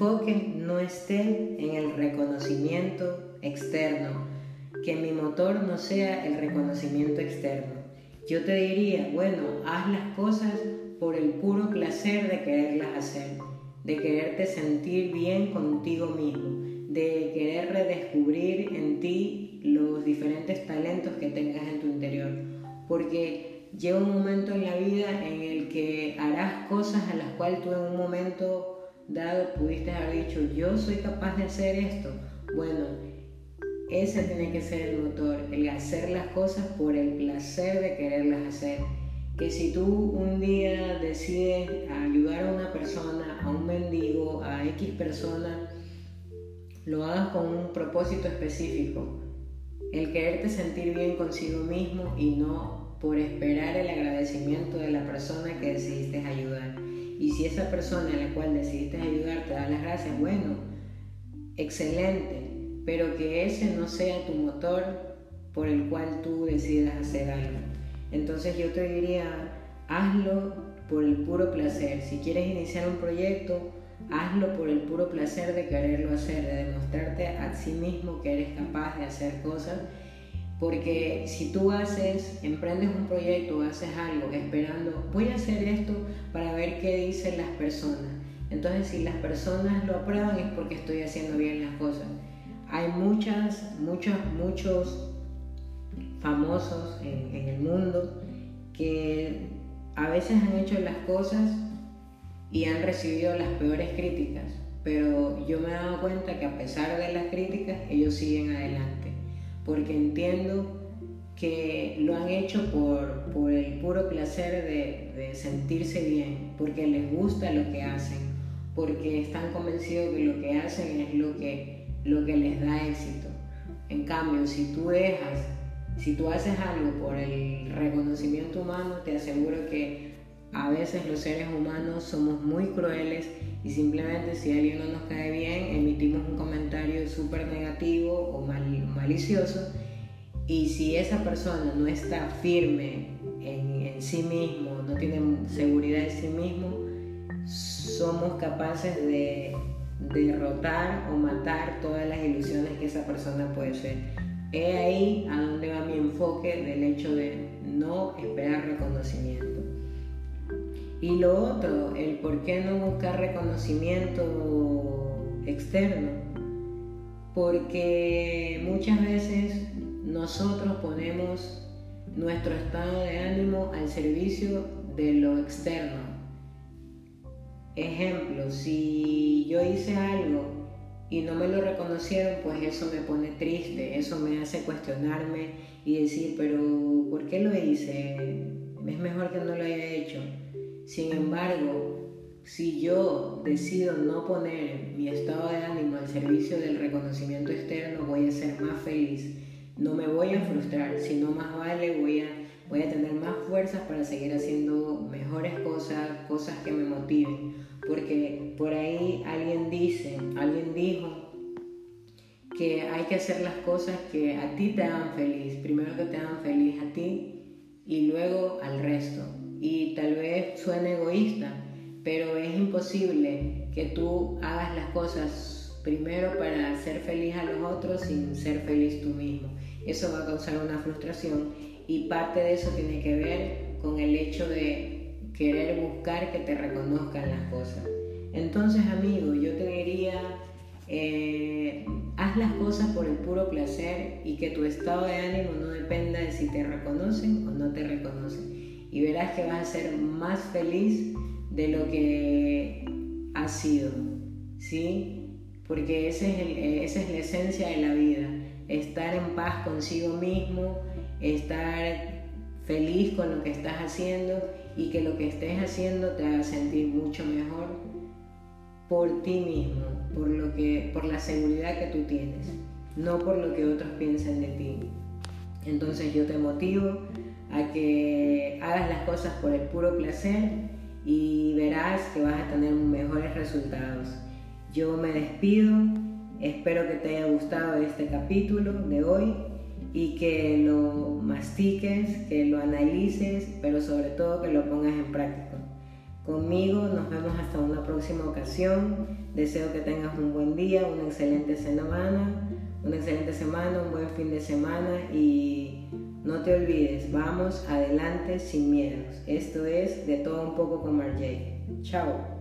enfoque no esté en el reconocimiento externo, que mi motor no sea el reconocimiento externo. Yo te diría, bueno, haz las cosas por el puro placer de quererlas hacer, de quererte sentir bien contigo mismo, de querer redescubrir en ti los diferentes talentos que tengas en tu interior, porque llega un momento en la vida en el que harás cosas a las cuales tú en un momento dado pudiste haber dicho, yo soy capaz de hacer esto. Bueno, ese tiene que ser el motor, el hacer las cosas por el placer de quererlas hacer. Que si tú un día decides ayudar a una persona, a un mendigo, a X persona, lo hagas con un propósito específico. El quererte sentir bien consigo mismo y no por esperar el agradecimiento de la persona que decidiste ayudar. Y si esa persona a la cual decidiste ayudar te da las gracias, bueno, excelente, pero que ese no sea tu motor por el cual tú decidas hacer algo. Entonces yo te diría, hazlo por el puro placer. Si quieres iniciar un proyecto, hazlo por el puro placer de quererlo hacer, de demostrarte a sí mismo que eres capaz de hacer cosas. Porque si tú haces, emprendes un proyecto haces algo esperando, voy a hacer esto para ver qué dicen las personas. Entonces si las personas lo aprueban es porque estoy haciendo bien las cosas. Hay muchas, muchos, muchos famosos en, el mundo que a veces han hecho las cosas y han recibido las peores críticas, pero yo me he dado cuenta que a pesar de las críticas ellos siguen adelante, porque entiendo que lo han hecho por, por el puro placer de, sentirse bien, porque les gusta lo que hacen, porque están convencidos que lo que hacen es lo que lo que les da éxito. En cambio, si tú dejas, si tú haces algo por el reconocimiento humano, te aseguro que a veces los seres humanos somos muy crueles y simplemente si alguien no nos cae bien, emitimos un comentario súper negativo o malicioso. Y si esa persona no está firme en, sí mismo, no tiene seguridad en sí mismo, somos capaces de derrotar o matar todas las ilusiones que esa persona puede ser. He ahí a donde va mi enfoque del hecho de no esperar reconocimiento. Y lo otro, el por qué no buscar reconocimiento externo. Porque muchas veces nosotros ponemos nuestro estado de ánimo al servicio de lo externo, Ejemplo, si yo hice algo y no me lo reconocieron, pues eso me pone triste, eso me hace cuestionarme y decir, pero ¿por qué lo hice? Es mejor que no lo haya hecho. Sin embargo, si yo decido no poner mi estado de ánimo al servicio del reconocimiento externo, voy a ser más feliz. No me voy a frustrar, sino más vale voy a, voy a tener más fuerzas para seguir haciendo mejores cosas, cosas que me motiven porque por ahí alguien dice, alguien dijo que hay que hacer las cosas que a ti te hagan feliz, que tú hagas las cosas primero para ser feliz a los otros sin ser feliz tú mismo. Eso va a causar una frustración y parte de eso tiene que ver con el hecho de querer buscar que te reconozcan las cosas. Entonces, amigo, yo te diría, eh, haz las cosas por el puro placer y que tu estado de ánimo no dependa de si te reconocen o no te reconocen. Y verás que vas a ser más feliz de lo que has sido, ¿sí? Porque ese es esa es la esencia de la vida, estar en paz consigo mismo, estar feliz con lo que estás haciendo y que lo que estés haciendo te haga sentir mucho mejor por ti mismo, por, lo que, por la seguridad que tú tienes, no por lo que otros piensen de ti. Entonces yo te motivo a que hagas las cosas por el puro placer y verás que vas a tener mejores resultados. Yo me despido, espero que te haya gustado este capítulo de hoy y que lo mastiques, que lo analices, pero sobre todo que lo pongas en práctica. Conmigo nos vemos hasta una próxima ocasión. Deseo que tengas un buen día, una excelente semana, una excelente semana, un buen fin de semana y no te olvides, vamos adelante sin miedos. Esto es de todo un poco con Marjay. Chao.